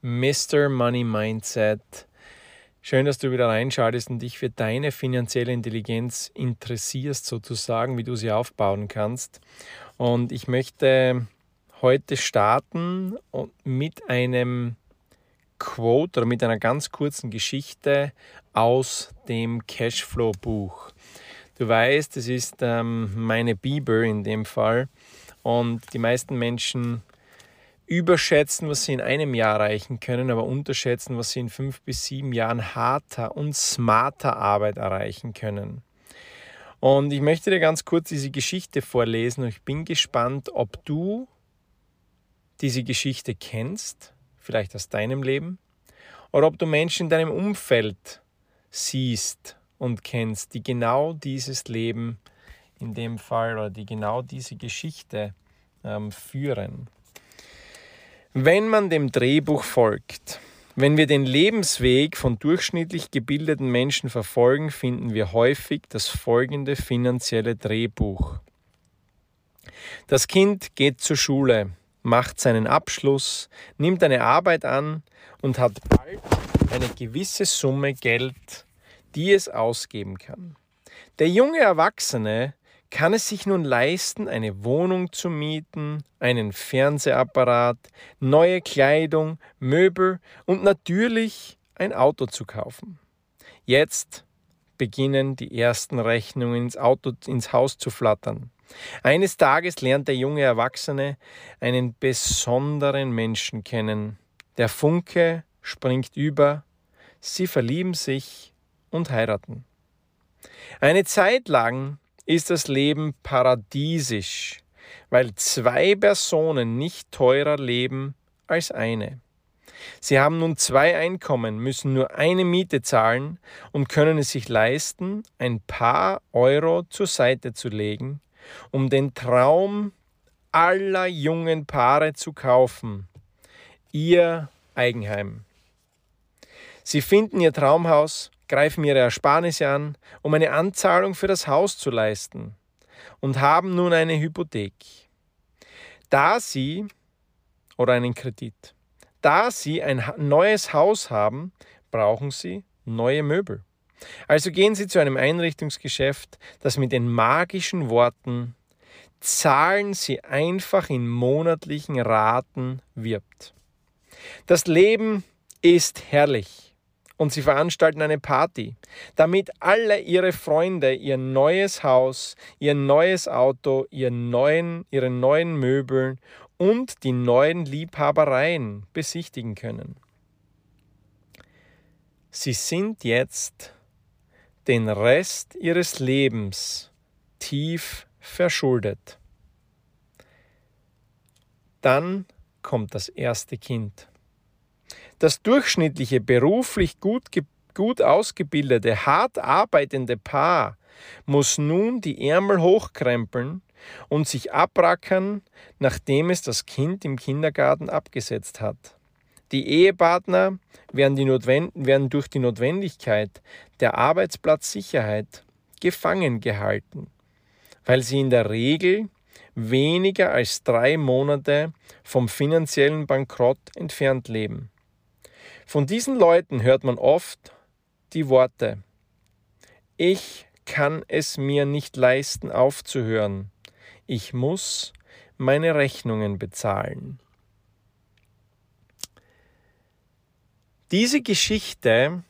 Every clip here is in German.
Mr. Money Mindset. Schön, dass du wieder reinschaltest und dich für deine finanzielle Intelligenz interessierst, sozusagen, wie du sie aufbauen kannst. Und ich möchte heute starten mit einem Quote oder mit einer ganz kurzen Geschichte aus dem Cashflow-Buch. Du weißt, es ist ähm, meine Bibel in dem Fall und die meisten Menschen überschätzen, was sie in einem Jahr erreichen können, aber unterschätzen, was sie in fünf bis sieben Jahren harter und smarter Arbeit erreichen können. Und ich möchte dir ganz kurz diese Geschichte vorlesen und ich bin gespannt, ob du diese Geschichte kennst, vielleicht aus deinem Leben, oder ob du Menschen in deinem Umfeld siehst und kennst, die genau dieses Leben in dem Fall oder die genau diese Geschichte ähm, führen. Wenn man dem Drehbuch folgt, wenn wir den Lebensweg von durchschnittlich gebildeten Menschen verfolgen, finden wir häufig das folgende finanzielle Drehbuch. Das Kind geht zur Schule, macht seinen Abschluss, nimmt eine Arbeit an und hat bald eine gewisse Summe Geld, die es ausgeben kann. Der junge Erwachsene kann es sich nun leisten, eine Wohnung zu mieten, einen Fernsehapparat, neue Kleidung, Möbel und natürlich ein Auto zu kaufen. Jetzt beginnen die ersten Rechnungen ins Auto, ins Haus zu flattern. Eines Tages lernt der junge Erwachsene einen besonderen Menschen kennen. Der Funke springt über, sie verlieben sich und heiraten. Eine Zeit lang ist das Leben paradiesisch, weil zwei Personen nicht teurer leben als eine. Sie haben nun zwei Einkommen, müssen nur eine Miete zahlen und können es sich leisten, ein paar Euro zur Seite zu legen, um den Traum aller jungen Paare zu kaufen, ihr Eigenheim. Sie finden ihr Traumhaus greifen ihre Ersparnisse an, um eine Anzahlung für das Haus zu leisten und haben nun eine Hypothek. Da sie oder einen Kredit. Da sie ein neues Haus haben, brauchen sie neue Möbel. Also gehen Sie zu einem Einrichtungsgeschäft, das mit den magischen Worten Zahlen Sie einfach in monatlichen Raten wirbt. Das Leben ist herrlich und sie veranstalten eine Party, damit alle ihre Freunde ihr neues Haus, ihr neues Auto, ihr neuen, ihre neuen Möbel und die neuen Liebhabereien besichtigen können. Sie sind jetzt den Rest ihres Lebens tief verschuldet. Dann kommt das erste Kind. Das durchschnittliche, beruflich gut, gut ausgebildete, hart arbeitende Paar muss nun die Ärmel hochkrempeln und sich abrackern, nachdem es das Kind im Kindergarten abgesetzt hat. Die Ehepartner werden, die werden durch die Notwendigkeit der Arbeitsplatzsicherheit gefangen gehalten, weil sie in der Regel weniger als drei Monate vom finanziellen Bankrott entfernt leben. Von diesen Leuten hört man oft die Worte, ich kann es mir nicht leisten aufzuhören, ich muss meine Rechnungen bezahlen. Diese Geschichte,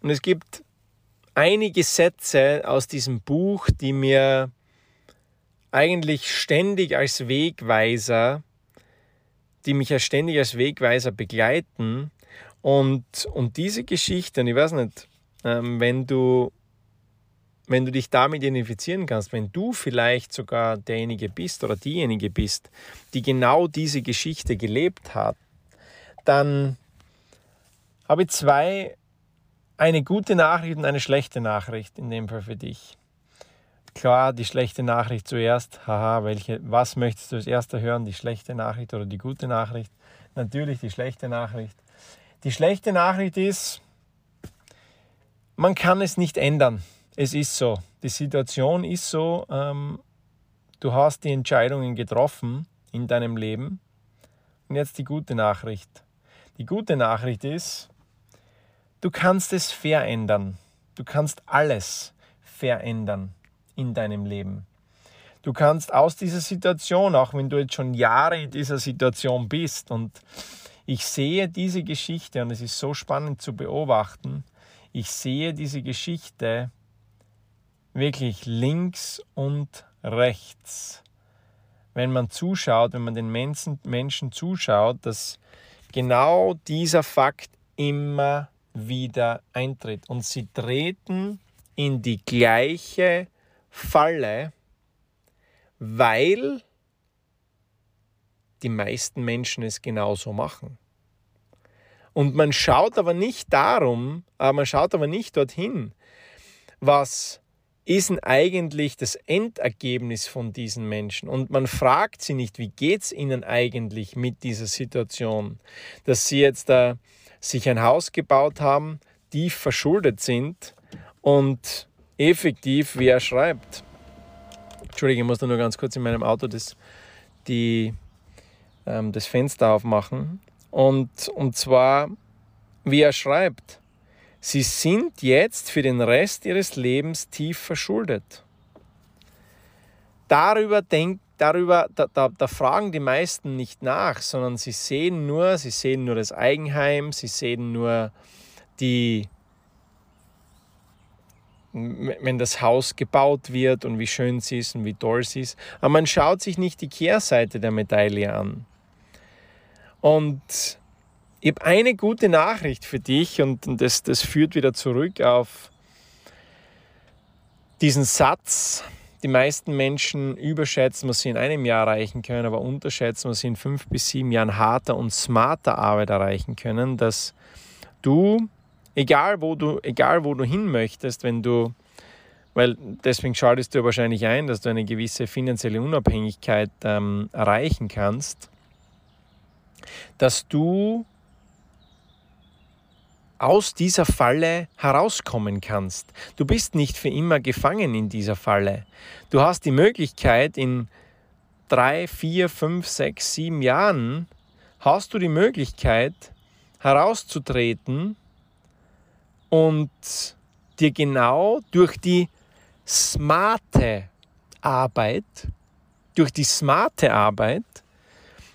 und es gibt einige Sätze aus diesem Buch, die mir eigentlich ständig als Wegweiser, die mich ja ständig als Wegweiser begleiten, und, und diese Geschichte, und ich weiß nicht, ähm, wenn du wenn du dich damit identifizieren kannst, wenn du vielleicht sogar derjenige bist oder diejenige bist, die genau diese Geschichte gelebt hat, dann habe ich zwei, eine gute Nachricht und eine schlechte Nachricht in dem Fall für dich. Klar, die schlechte Nachricht zuerst. Haha, welche, was möchtest du als erster hören? Die schlechte Nachricht oder die gute Nachricht? Natürlich die schlechte Nachricht. Die schlechte Nachricht ist, man kann es nicht ändern. Es ist so. Die Situation ist so. Ähm, du hast die Entscheidungen getroffen in deinem Leben. Und jetzt die gute Nachricht. Die gute Nachricht ist, du kannst es verändern. Du kannst alles verändern in deinem Leben. Du kannst aus dieser Situation, auch wenn du jetzt schon Jahre in dieser Situation bist, und ich sehe diese Geschichte, und es ist so spannend zu beobachten, ich sehe diese Geschichte wirklich links und rechts. Wenn man zuschaut, wenn man den Menschen, Menschen zuschaut, dass genau dieser Fakt immer wieder eintritt. Und sie treten in die gleiche Falle, weil die meisten Menschen es genauso machen. Und man schaut aber nicht darum, aber man schaut aber nicht dorthin, was ist denn eigentlich das Endergebnis von diesen Menschen? Und man fragt sie nicht, wie geht es ihnen eigentlich mit dieser Situation, dass sie jetzt da sich ein Haus gebaut haben, tief verschuldet sind und effektiv, wie er schreibt, Entschuldige, ich muss da nur ganz kurz in meinem Auto das, die, ähm, das Fenster aufmachen. Und, und zwar, wie er schreibt, sie sind jetzt für den Rest ihres Lebens tief verschuldet. Darüber, denk, darüber da, da, da fragen die meisten nicht nach, sondern sie sehen nur, sie sehen nur das Eigenheim, sie sehen nur die, wenn das Haus gebaut wird und wie schön sie ist und wie toll sie ist. Aber man schaut sich nicht die Kehrseite der Medaille an. Und ich habe eine gute Nachricht für dich und das, das führt wieder zurück auf diesen Satz. Die meisten Menschen überschätzen, was sie in einem Jahr erreichen können, aber unterschätzen, was sie in fünf bis sieben Jahren harter und smarter Arbeit erreichen können, dass du egal wo du, egal wo du hin möchtest, wenn du, weil deswegen schaltest du wahrscheinlich ein, dass du eine gewisse finanzielle Unabhängigkeit ähm, erreichen kannst, dass du aus dieser Falle herauskommen kannst. Du bist nicht für immer gefangen in dieser Falle. Du hast die Möglichkeit, in drei, vier, fünf, sechs, sieben Jahren hast du die Möglichkeit herauszutreten und dir genau durch die smarte Arbeit, durch die smarte Arbeit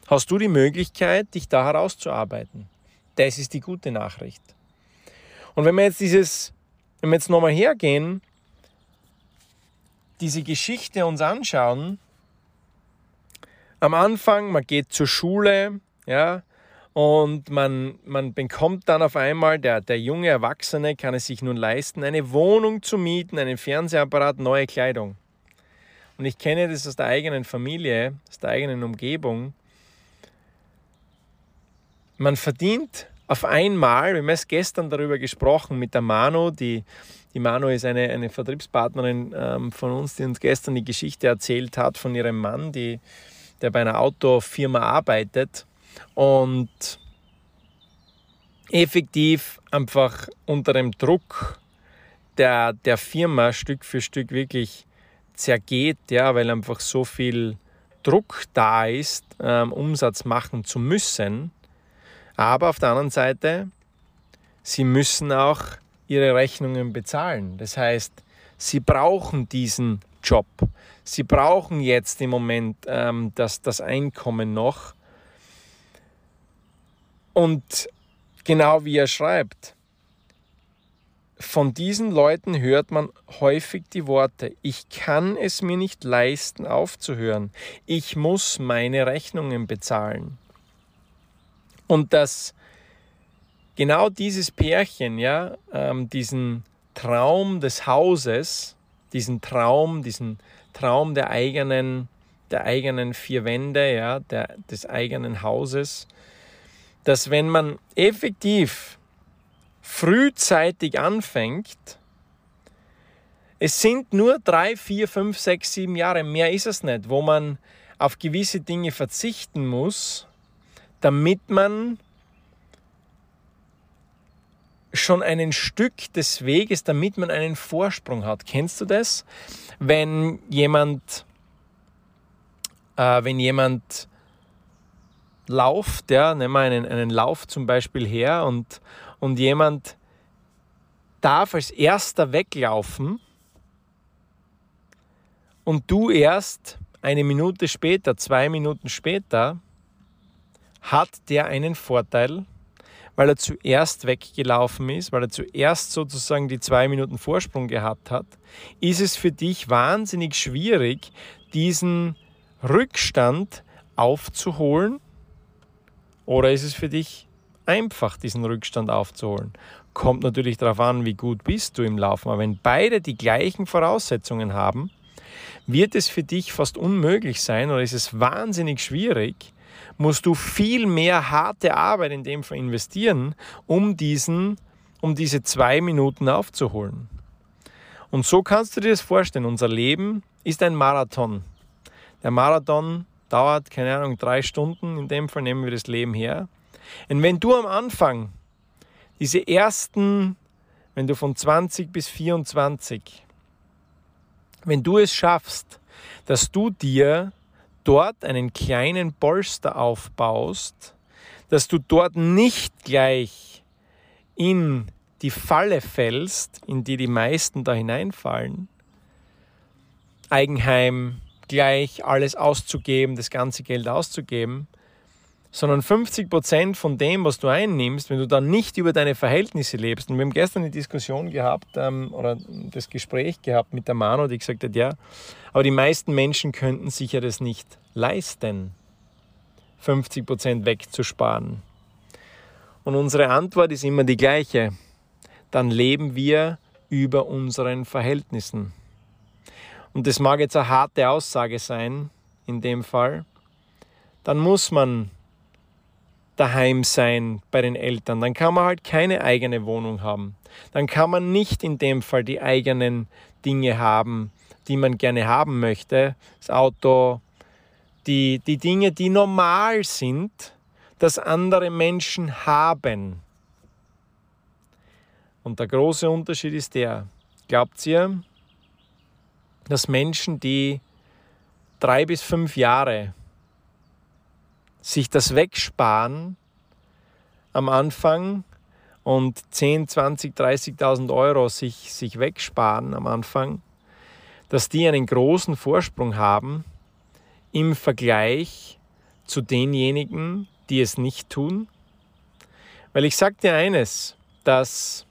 hast du die Möglichkeit, dich da herauszuarbeiten. Das ist die gute Nachricht. Und wenn wir jetzt dieses, wenn wir jetzt nochmal hergehen, diese Geschichte uns anschauen, am Anfang, man geht zur Schule, ja, und man, man bekommt dann auf einmal, der, der junge Erwachsene kann es sich nun leisten, eine Wohnung zu mieten, einen Fernsehapparat, neue Kleidung. Und ich kenne das aus der eigenen Familie, aus der eigenen Umgebung. Man verdient auf einmal, wir haben erst gestern darüber gesprochen mit der Manu, die, die Manu ist eine, eine Vertriebspartnerin ähm, von uns, die uns gestern die Geschichte erzählt hat von ihrem Mann, die, der bei einer Autofirma arbeitet und effektiv einfach unter dem Druck der, der Firma Stück für Stück wirklich zergeht, ja, weil einfach so viel Druck da ist, ähm, Umsatz machen zu müssen. Aber auf der anderen Seite, sie müssen auch ihre Rechnungen bezahlen. Das heißt, sie brauchen diesen Job. Sie brauchen jetzt im Moment ähm, das, das Einkommen noch, und genau wie er schreibt, von diesen Leuten hört man häufig die Worte, ich kann es mir nicht leisten aufzuhören, ich muss meine Rechnungen bezahlen. Und dass genau dieses Pärchen, ja, ähm, diesen Traum des Hauses, diesen Traum, diesen Traum der eigenen, der eigenen vier Wände, ja, der, des eigenen Hauses, dass wenn man effektiv frühzeitig anfängt, es sind nur drei, vier, fünf, sechs, sieben Jahre, mehr ist es nicht, wo man auf gewisse Dinge verzichten muss, damit man schon ein Stück des Weges, damit man einen Vorsprung hat. Kennst du das? Wenn jemand, äh, wenn jemand lauft, ja, nehmen wir einen, einen Lauf zum Beispiel her und, und jemand darf als erster weglaufen und du erst eine Minute später, zwei Minuten später, hat der einen Vorteil, weil er zuerst weggelaufen ist, weil er zuerst sozusagen die zwei Minuten Vorsprung gehabt hat, ist es für dich wahnsinnig schwierig, diesen Rückstand aufzuholen? Oder ist es für dich einfach, diesen Rückstand aufzuholen? Kommt natürlich darauf an, wie gut bist du im Laufen. Aber wenn beide die gleichen Voraussetzungen haben, wird es für dich fast unmöglich sein oder ist es wahnsinnig schwierig, musst du viel mehr harte Arbeit in dem Fall investieren, um, diesen, um diese zwei Minuten aufzuholen. Und so kannst du dir das vorstellen. Unser Leben ist ein Marathon. Der Marathon dauert, keine Ahnung, drei Stunden. In dem Fall nehmen wir das Leben her. Und wenn du am Anfang diese ersten, wenn du von 20 bis 24, wenn du es schaffst, dass du dir dort einen kleinen Polster aufbaust, dass du dort nicht gleich in die Falle fällst, in die die meisten da hineinfallen, Eigenheim gleich alles auszugeben, das ganze Geld auszugeben, sondern 50 Prozent von dem, was du einnimmst, wenn du dann nicht über deine Verhältnisse lebst. Und wir haben gestern eine Diskussion gehabt ähm, oder das Gespräch gehabt mit der Mano, die gesagt hat, ja, aber die meisten Menschen könnten sich ja das nicht leisten, 50 Prozent wegzusparen. Und unsere Antwort ist immer die gleiche. Dann leben wir über unseren Verhältnissen. Und das mag jetzt eine harte Aussage sein, in dem Fall. Dann muss man daheim sein bei den Eltern. Dann kann man halt keine eigene Wohnung haben. Dann kann man nicht in dem Fall die eigenen Dinge haben, die man gerne haben möchte. Das Auto, die, die Dinge, die normal sind, dass andere Menschen haben. Und der große Unterschied ist der, glaubt ihr, dass Menschen, die drei bis fünf Jahre sich das wegsparen am Anfang und 10, 20, 30.000 Euro sich, sich wegsparen am Anfang, dass die einen großen Vorsprung haben im Vergleich zu denjenigen, die es nicht tun. Weil ich sage dir eines, dass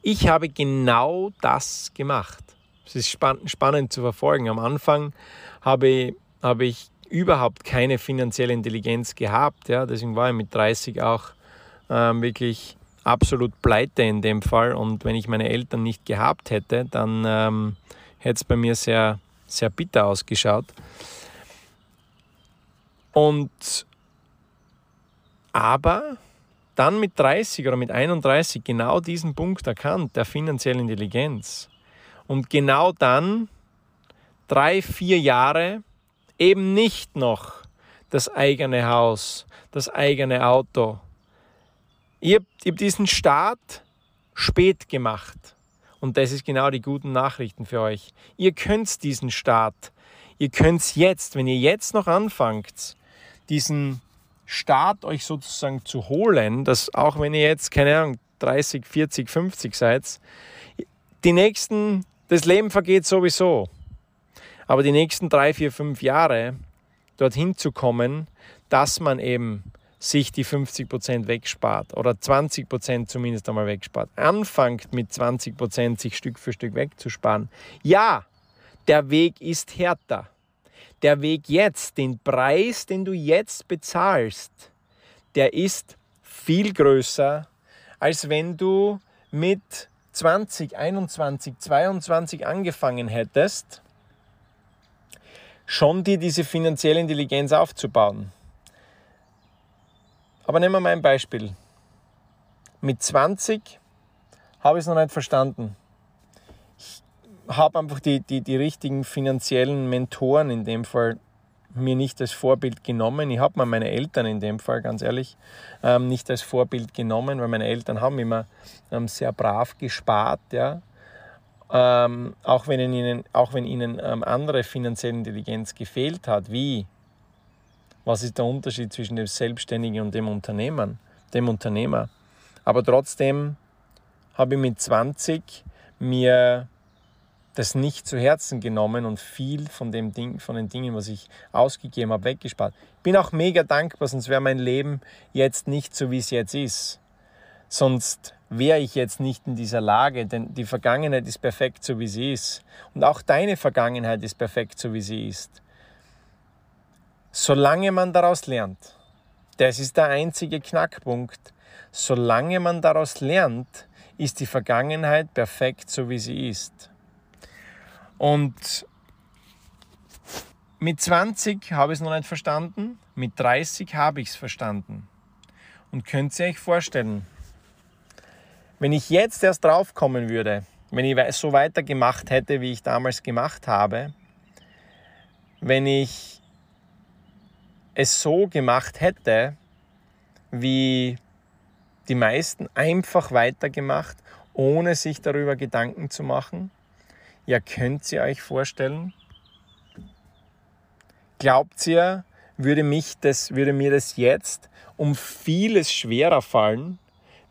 ich habe genau das gemacht. Es ist spannend zu verfolgen. Am Anfang habe, habe ich überhaupt keine finanzielle Intelligenz gehabt. Ja? Deswegen war ich mit 30 auch ähm, wirklich absolut pleite in dem Fall. Und wenn ich meine Eltern nicht gehabt hätte, dann ähm, hätte es bei mir sehr, sehr bitter ausgeschaut. Und aber dann mit 30 oder mit 31 genau diesen Punkt erkannt, der finanziellen Intelligenz. Und genau dann, drei, vier Jahre eben nicht noch das eigene Haus, das eigene Auto. Ich habe hab diesen Start spät gemacht. Und das ist genau die guten Nachrichten für euch. Ihr könnt diesen Start, ihr könnt jetzt, wenn ihr jetzt noch anfangt, diesen Start euch sozusagen zu holen, dass auch wenn ihr jetzt, keine Ahnung, 30, 40, 50 seid, die nächsten, das Leben vergeht sowieso. Aber die nächsten drei, vier, fünf Jahre dorthin zu kommen, dass man eben sich die 50 Prozent wegspart oder 20 Prozent zumindest einmal wegspart. Anfangt mit 20 Prozent sich Stück für Stück wegzusparen. Ja, der Weg ist härter. Der Weg jetzt, den Preis, den du jetzt bezahlst, der ist viel größer, als wenn du mit 20, 21, 22 angefangen hättest schon dir diese finanzielle Intelligenz aufzubauen. Aber nehmen wir mal ein Beispiel. Mit 20 habe ich es noch nicht verstanden. Ich habe einfach die, die, die richtigen finanziellen Mentoren in dem Fall mir nicht als Vorbild genommen. Ich habe mal meine Eltern in dem Fall, ganz ehrlich, ähm, nicht als Vorbild genommen, weil meine Eltern haben immer ähm, sehr brav gespart. Ja ähm, auch wenn ihnen, auch wenn ihnen ähm, andere finanzielle Intelligenz gefehlt hat, wie Was ist der Unterschied zwischen dem Selbstständigen und dem Unternehmer? Dem Unternehmer. Aber trotzdem habe ich mit 20 mir das nicht zu Herzen genommen und viel von, dem Ding, von den Dingen, was ich ausgegeben habe, weggespart. Bin auch mega dankbar, sonst wäre mein Leben jetzt nicht so, wie es jetzt ist. Sonst wäre ich jetzt nicht in dieser Lage, denn die Vergangenheit ist perfekt, so wie sie ist. Und auch deine Vergangenheit ist perfekt, so wie sie ist. Solange man daraus lernt, das ist der einzige Knackpunkt, solange man daraus lernt, ist die Vergangenheit perfekt, so wie sie ist. Und mit 20 habe ich es noch nicht verstanden, mit 30 habe ich es verstanden. Und könnt ihr euch vorstellen, wenn ich jetzt erst drauf kommen würde, wenn ich so weitergemacht hätte, wie ich damals gemacht habe, wenn ich es so gemacht hätte, wie die meisten einfach weitergemacht, ohne sich darüber Gedanken zu machen, ja, könnt ihr euch vorstellen? Glaubt ihr, würde, mich das, würde mir das jetzt um vieles schwerer fallen,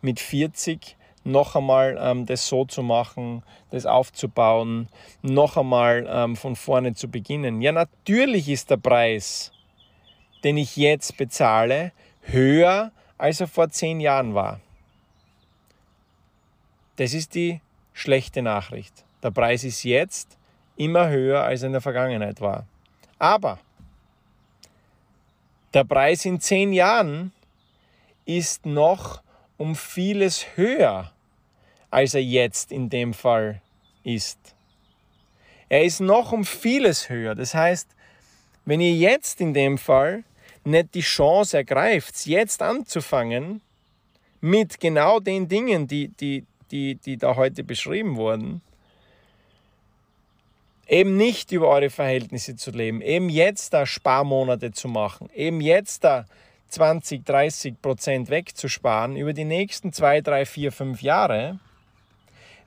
mit 40 noch einmal ähm, das so zu machen, das aufzubauen, noch einmal ähm, von vorne zu beginnen? Ja, natürlich ist der Preis, den ich jetzt bezahle, höher, als er vor zehn Jahren war. Das ist die schlechte Nachricht. Der Preis ist jetzt immer höher, als er in der Vergangenheit war. Aber der Preis in zehn Jahren ist noch um vieles höher, als er jetzt in dem Fall ist. Er ist noch um vieles höher. Das heißt, wenn ihr jetzt in dem Fall nicht die Chance ergreift, jetzt anzufangen mit genau den Dingen, die, die, die, die da heute beschrieben wurden, eben nicht über eure Verhältnisse zu leben, eben jetzt da Sparmonate zu machen, eben jetzt da 20, 30 Prozent wegzusparen über die nächsten zwei, drei, vier, fünf Jahre,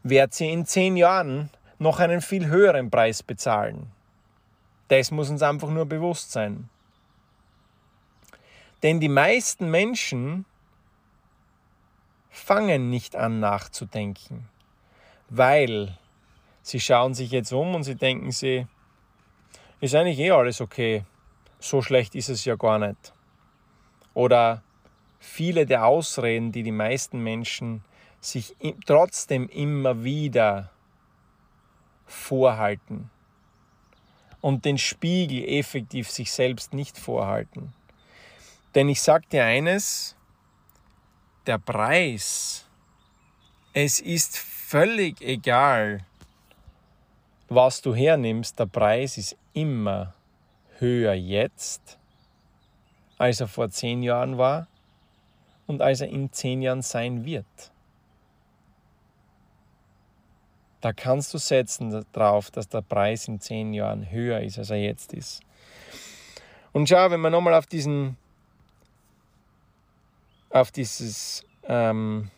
werdet ihr in zehn Jahren noch einen viel höheren Preis bezahlen. Das muss uns einfach nur bewusst sein. Denn die meisten Menschen fangen nicht an nachzudenken, weil Sie schauen sich jetzt um und sie denken sie, ist eigentlich eh alles okay. So schlecht ist es ja gar nicht. Oder viele der Ausreden, die die meisten Menschen sich trotzdem immer wieder vorhalten und den Spiegel effektiv sich selbst nicht vorhalten. Denn ich sage dir eines, der Preis, es ist völlig egal, was du hernimmst, der Preis ist immer höher jetzt, als er vor zehn Jahren war und als er in zehn Jahren sein wird. Da kannst du setzen darauf, dass der Preis in zehn Jahren höher ist, als er jetzt ist. Und schau, wenn wir nochmal auf diesen, auf dieses ähm,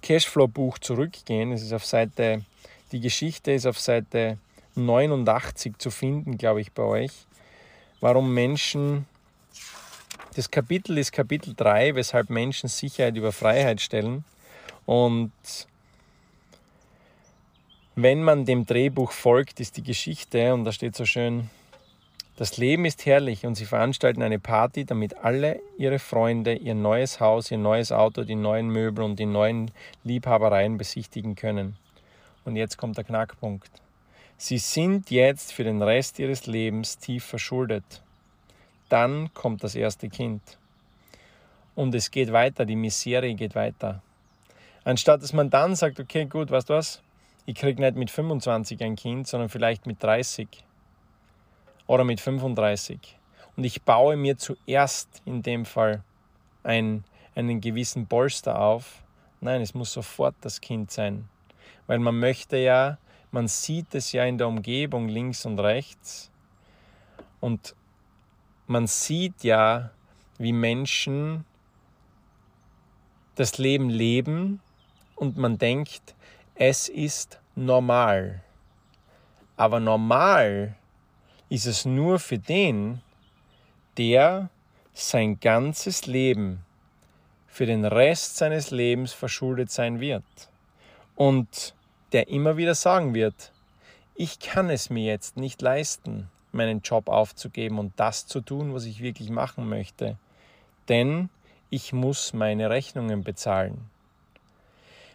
Cashflow-Buch zurückgehen, es ist auf Seite, die Geschichte ist auf Seite 89 zu finden, glaube ich, bei euch. Warum Menschen, das Kapitel ist Kapitel 3, weshalb Menschen Sicherheit über Freiheit stellen. Und wenn man dem Drehbuch folgt, ist die Geschichte, und da steht so schön, das Leben ist herrlich und sie veranstalten eine Party, damit alle ihre Freunde ihr neues Haus, ihr neues Auto, die neuen Möbel und die neuen Liebhabereien besichtigen können. Und jetzt kommt der Knackpunkt. Sie sind jetzt für den Rest ihres Lebens tief verschuldet. Dann kommt das erste Kind. Und es geht weiter, die Misere geht weiter. Anstatt dass man dann sagt, okay, gut, weißt du was? Ich kriege nicht mit 25 ein Kind, sondern vielleicht mit 30 oder mit 35. Und ich baue mir zuerst in dem Fall ein, einen gewissen Polster auf. Nein, es muss sofort das Kind sein. Weil man möchte ja man sieht es ja in der Umgebung links und rechts. Und man sieht ja, wie Menschen das Leben leben und man denkt, es ist normal. Aber normal ist es nur für den, der sein ganzes Leben für den Rest seines Lebens verschuldet sein wird und der immer wieder sagen wird, ich kann es mir jetzt nicht leisten, meinen Job aufzugeben und das zu tun, was ich wirklich machen möchte, denn ich muss meine Rechnungen bezahlen.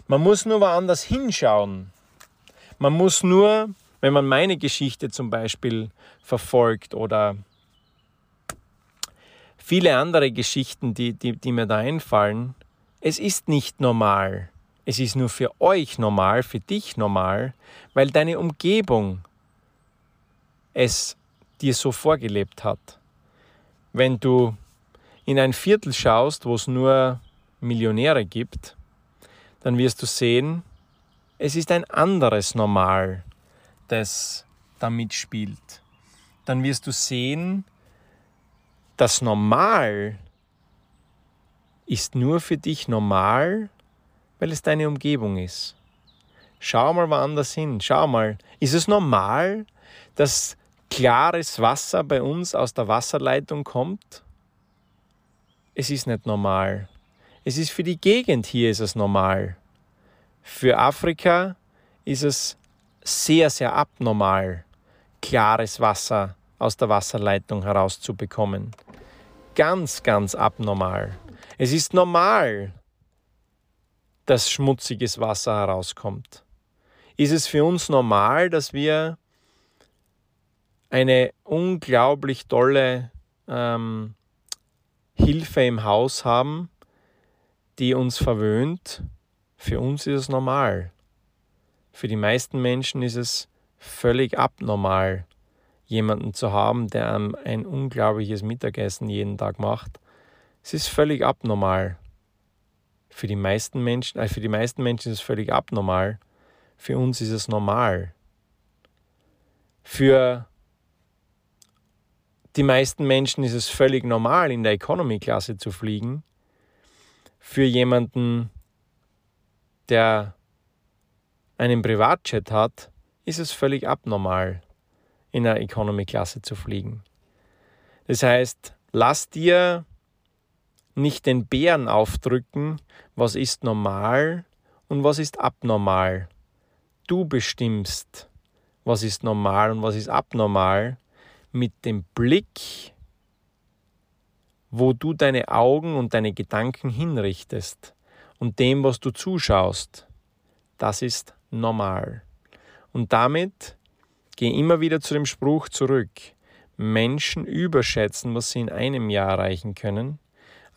Man muss nur woanders hinschauen. Man muss nur, wenn man meine Geschichte zum Beispiel verfolgt oder viele andere Geschichten, die, die, die mir da einfallen, es ist nicht normal. Es ist nur für euch normal, für dich normal, weil deine Umgebung es dir so vorgelebt hat. Wenn du in ein Viertel schaust, wo es nur Millionäre gibt, dann wirst du sehen, es ist ein anderes Normal, das da mitspielt. Dann wirst du sehen, das Normal ist nur für dich normal, weil es deine Umgebung ist. Schau mal woanders hin. Schau mal, ist es normal, dass klares Wasser bei uns aus der Wasserleitung kommt? Es ist nicht normal. Es ist für die Gegend hier ist es normal. Für Afrika ist es sehr, sehr abnormal, klares Wasser aus der Wasserleitung herauszubekommen. Ganz, ganz abnormal. Es ist normal, dass schmutziges Wasser herauskommt? Ist es für uns normal, dass wir eine unglaublich tolle ähm, Hilfe im Haus haben, die uns verwöhnt? Für uns ist es normal. Für die meisten Menschen ist es völlig abnormal, jemanden zu haben, der ein unglaubliches Mittagessen jeden Tag macht. Es ist völlig abnormal. Für die meisten Menschen, äh, für die meisten Menschen ist es völlig abnormal. Für uns ist es normal. Für die meisten Menschen ist es völlig normal, in der Economy-Klasse zu fliegen. Für jemanden, der einen Privatjet hat, ist es völlig abnormal, in der Economy-Klasse zu fliegen. Das heißt, lass dir nicht den Bären aufdrücken, was ist normal und was ist abnormal. Du bestimmst, was ist normal und was ist abnormal, mit dem Blick, wo du deine Augen und deine Gedanken hinrichtest und dem, was du zuschaust. Das ist normal. Und damit geh immer wieder zu dem Spruch zurück. Menschen überschätzen, was sie in einem Jahr erreichen können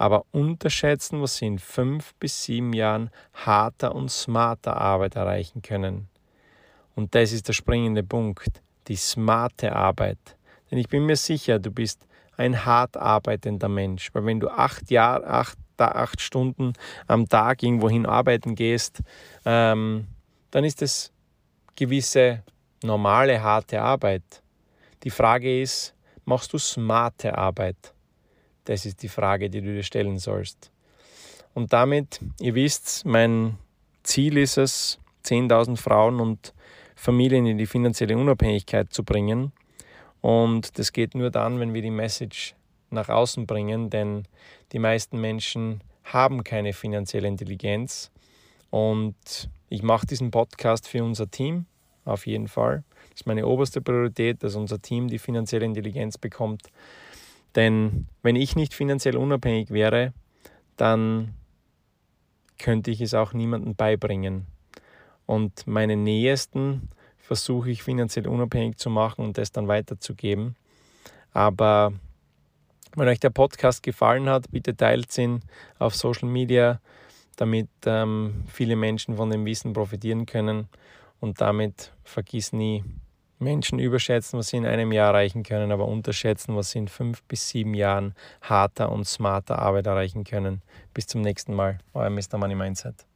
aber unterschätzen, was sie in fünf bis sieben Jahren harter und smarter Arbeit erreichen können. Und das ist der springende Punkt, die smarte Arbeit. Denn ich bin mir sicher, du bist ein hart arbeitender Mensch, weil wenn du acht Jahre, acht, acht Stunden am Tag irgendwohin arbeiten gehst, ähm, dann ist es gewisse normale, harte Arbeit. Die Frage ist, machst du smarte Arbeit? Das ist die Frage, die du dir stellen sollst. Und damit, ihr wisst, mein Ziel ist es, 10.000 Frauen und Familien in die finanzielle Unabhängigkeit zu bringen. Und das geht nur dann, wenn wir die Message nach außen bringen, denn die meisten Menschen haben keine finanzielle Intelligenz. Und ich mache diesen Podcast für unser Team, auf jeden Fall. Das ist meine oberste Priorität, dass unser Team die finanzielle Intelligenz bekommt, denn wenn ich nicht finanziell unabhängig wäre, dann könnte ich es auch niemandem beibringen. Und meine Nähesten versuche ich finanziell unabhängig zu machen und das dann weiterzugeben. Aber wenn euch der Podcast gefallen hat, bitte teilt ihn auf Social Media, damit ähm, viele Menschen von dem Wissen profitieren können. Und damit vergiss nie, Menschen überschätzen, was sie in einem Jahr erreichen können, aber unterschätzen, was sie in fünf bis sieben Jahren harter und smarter Arbeit erreichen können. Bis zum nächsten Mal, euer Mr. Money Mindset.